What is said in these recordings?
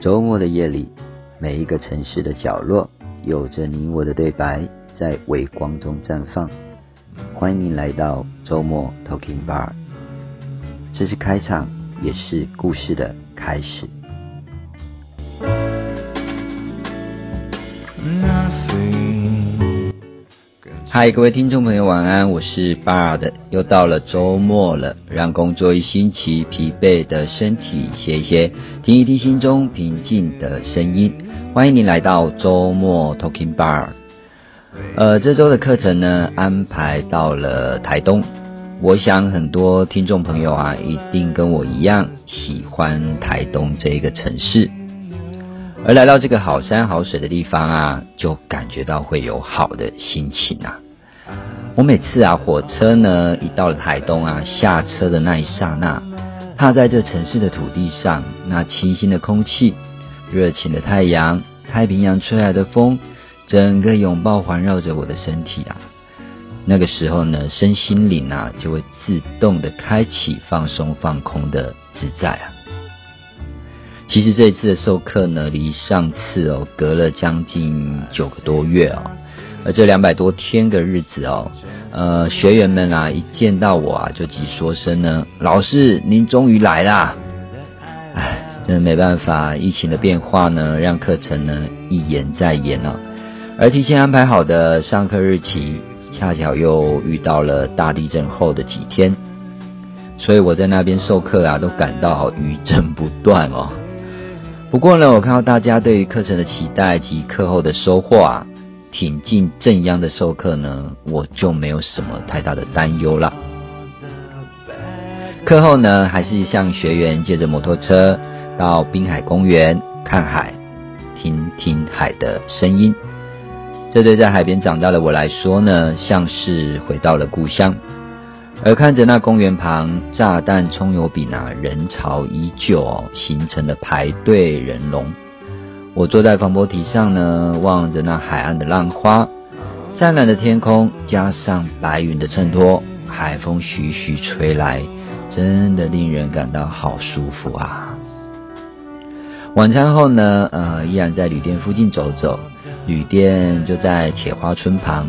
周末的夜里，每一个城市的角落，有着你我的对白，在微光中绽放。欢迎你来到周末 Talking Bar，这是开场，也是故事的开始。嗨，各位听众朋友，晚安！我是 Bar 又到了周末了，让工作一星期疲惫的身体歇一歇，听一听心中平静的声音。欢迎你来到周末 Talking Bar。呃，这周的课程呢，安排到了台东。我想很多听众朋友啊，一定跟我一样喜欢台东这个城市。而来到这个好山好水的地方啊，就感觉到会有好的心情啊。我每次啊，火车呢一到了台东啊，下车的那一刹那，踏在这城市的土地上，那清新的空气、热情的太阳、太平洋吹来的风，整个拥抱环绕着我的身体啊。那个时候呢，身心灵啊就会自动的开启放松放空的自在啊。其实这一次的授课呢，离上次哦隔了将近九个多月哦，而这两百多天的日子哦，呃，学员们啊一见到我啊就急说声呢，老师您终于来啦！哎，真的没办法，疫情的变化呢，让课程呢一延再延了，而提前安排好的上课日期，恰巧又遇到了大地震后的几天，所以我在那边授课啊，都感到余震不断哦。不过呢，我看到大家对于课程的期待及课后的收获啊，挺进正央的授课呢，我就没有什么太大的担忧了。课后呢，还是向学员借着摩托车到滨海公园看海，听听海的声音。这对在海边长大的我来说呢，像是回到了故乡。而看着那公园旁炸弹葱油饼啊，人潮依旧，形成了排队人龙。我坐在防波堤上呢，望着那海岸的浪花，湛蓝的天空加上白云的衬托，海风徐徐吹来，真的令人感到好舒服啊。晚餐后呢，呃，依然在旅店附近走走，旅店就在铁花村旁，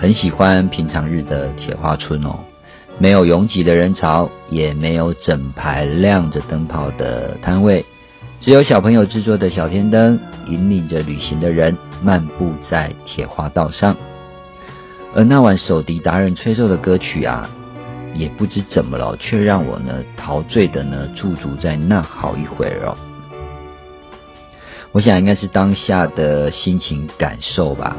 很喜欢平常日的铁花村哦。没有拥挤的人潮，也没有整排亮着灯泡的摊位，只有小朋友制作的小天灯，引领着旅行的人漫步在铁花道上。而那晚手笛达人吹奏的歌曲啊，也不知怎么了，却让我呢陶醉的呢驻足在那好一会儿哦。我想应该是当下的心情感受吧。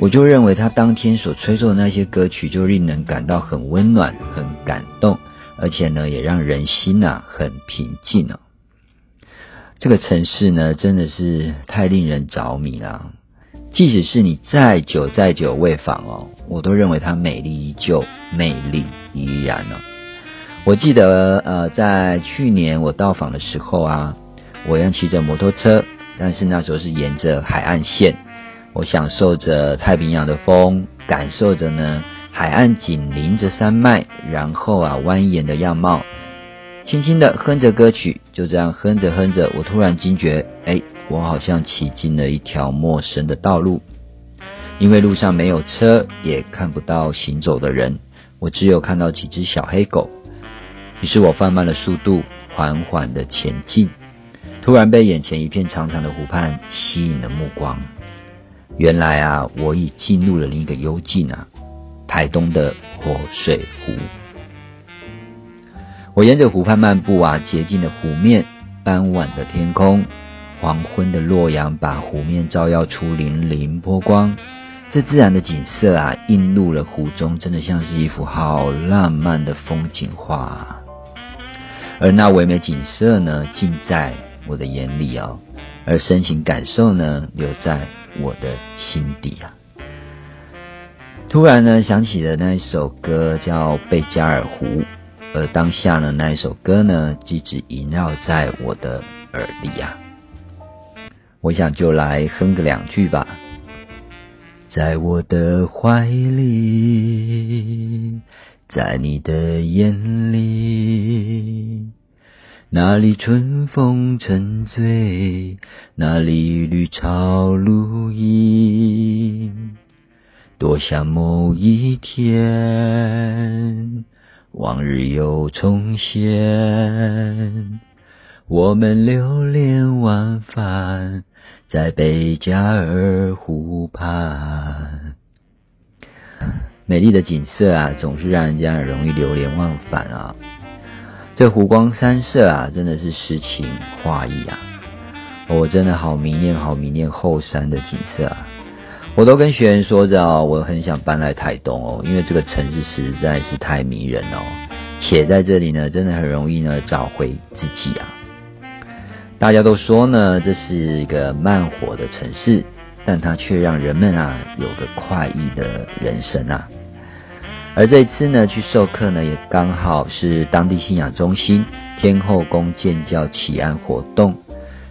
我就认为他当天所吹奏的那些歌曲，就令人感到很温暖、很感动，而且呢，也让人心呐很平静哦。这个城市呢，真的是太令人着迷了。即使是你再久再久未访哦，我都认为它美丽依旧，魅力依然哦。我记得呃，在去年我到访的时候啊，我要骑着摩托车，但是那时候是沿着海岸线。我享受着太平洋的风，感受着呢海岸紧邻着山脉，然后啊蜿蜒的样貌，轻轻的哼着歌曲，就这样哼着哼着，我突然惊觉，哎，我好像骑进了一条陌生的道路，因为路上没有车，也看不到行走的人，我只有看到几只小黑狗。于是我放慢了速度，缓缓的前进，突然被眼前一片长长的湖畔吸引了目光。原来啊，我已进入了另一个幽静啊，台东的活水湖。我沿着湖畔漫步啊，洁净的湖面。傍晚的天空，黄昏的洛阳把湖面照耀出粼粼波光。这自然的景色啊，映入了湖中，真的像是一幅好浪漫的风景画。而那唯美景色呢，尽在我的眼里哦，而深情感受呢，留在。我的心底啊，突然呢想起了那一首歌叫《贝加尔湖》，而当下呢那一首歌呢，一直萦绕在我的耳里啊。我想就来哼个两句吧。在我的怀里，在你的眼里，那里春风沉醉，那里绿草如茵。多想某一天，往日又重现。我们流连忘返在贝加尔湖畔。美丽的景色啊，总是让人家容易流连忘返啊。这湖光山色啊，真的是诗情画意啊！我真的好迷恋，好迷恋后山的景色啊！我都跟学员说着哦，我很想搬来台东哦，因为这个城市实在是太迷人哦，且在这里呢，真的很容易呢找回自己啊！大家都说呢，这是一个慢火的城市，但它却让人们啊有个快意的人生啊！而这一次呢，去授课呢，也刚好是当地信仰中心天后宫建教祈安活动，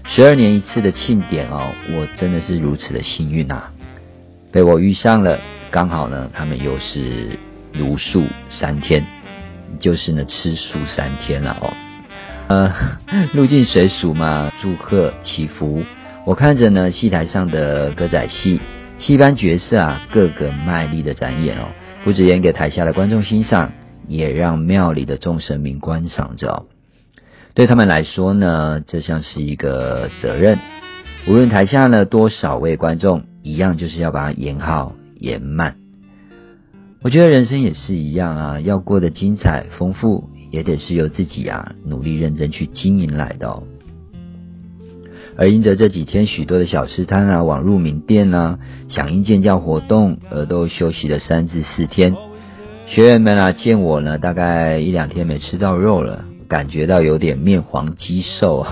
十二年一次的庆典哦，我真的是如此的幸运啊，被我遇上了。刚好呢，他们又是如素三天，就是呢吃素三天了哦。呃，入境水俗嘛，祝贺祈福。我看着呢，戏台上的歌仔戏戏班角色啊，个个卖力的展演哦。不止演给台下的观众欣赏，也让庙里的众神明观赏着。对他们来说呢，这像是一个责任。无论台下呢多少位观众，一样就是要把它演好、演满。我觉得人生也是一样啊，要过得精彩丰富，也得是由自己啊努力认真去经营来的哦。而因着这几天许多的小吃摊啊、网入名店啊、响应建教活动，而都休息了三至四天。学员们啊，见我呢，大概一两天没吃到肉了，感觉到有点面黄肌瘦。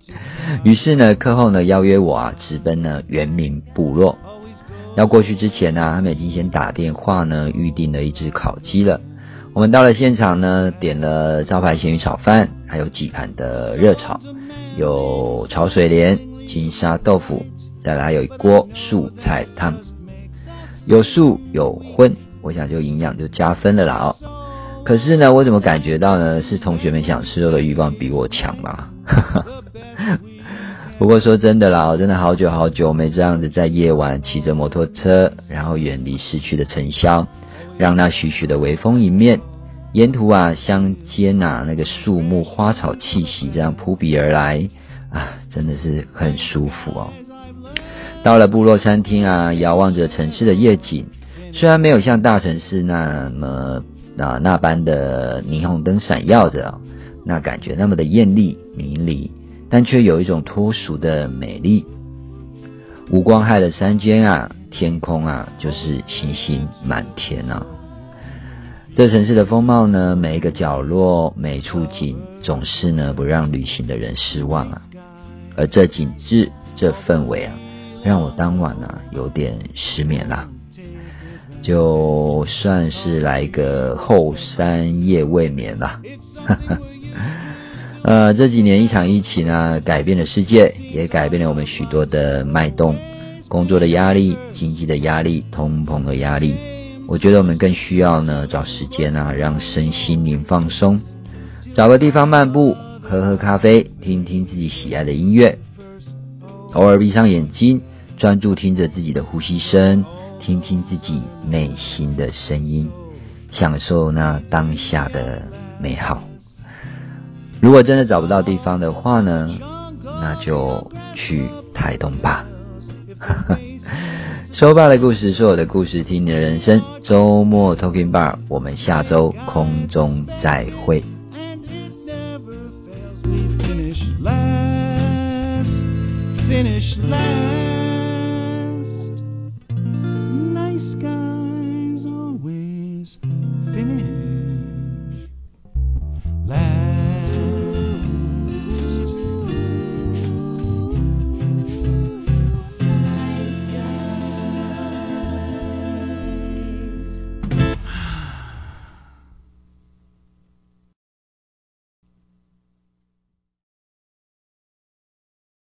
于是呢，课后呢，邀约我啊，直奔呢原民部落。要过去之前呢，他们已经先打电话呢，预定了一只烤鸡了。我们到了现场呢，点了招牌咸鱼炒饭，还有几盘的热炒。有炒水莲、金沙豆腐，再来有一锅素菜汤，有素有荤，我想就营养就加分了啦哦。可是呢，我怎么感觉到呢？是同学们想吃肉的欲望比我强嘛？不过说真的啦，我真的好久好久没这样子在夜晚骑着摩托车，然后远离市区的尘嚣，让那徐徐的微风迎面。沿途啊，乡间呐，那个树木花草气息这样扑鼻而来啊，真的是很舒服哦。到了部落餐厅啊，遥望着城市的夜景，虽然没有像大城市那么啊那般的霓虹灯闪耀着，那感觉那么的艳丽明丽，但却有一种脱俗的美丽。无光害的山间啊，天空啊，就是星星满天啊。这城市的风貌呢，每一个角落、每处景，总是呢不让旅行的人失望啊。而这景致、这氛围啊，让我当晚啊有点失眠啦。就算是来个后山夜未眠吧。呃，这几年一场疫情啊，改变了世界，也改变了我们许多的脉动，工作的压力、经济的压力、通膨的压力。我觉得我们更需要呢，找时间啊，让身心灵放松，找个地方漫步，喝喝咖啡，听听自己喜爱的音乐，偶尔闭上眼睛，专注听着自己的呼吸声，听听自己内心的声音，享受那当下的美好。如果真的找不到地方的话呢，那就去台东吧。收爸的故事是我的故事听你的人生周末 talking bar 我们下周空中再会。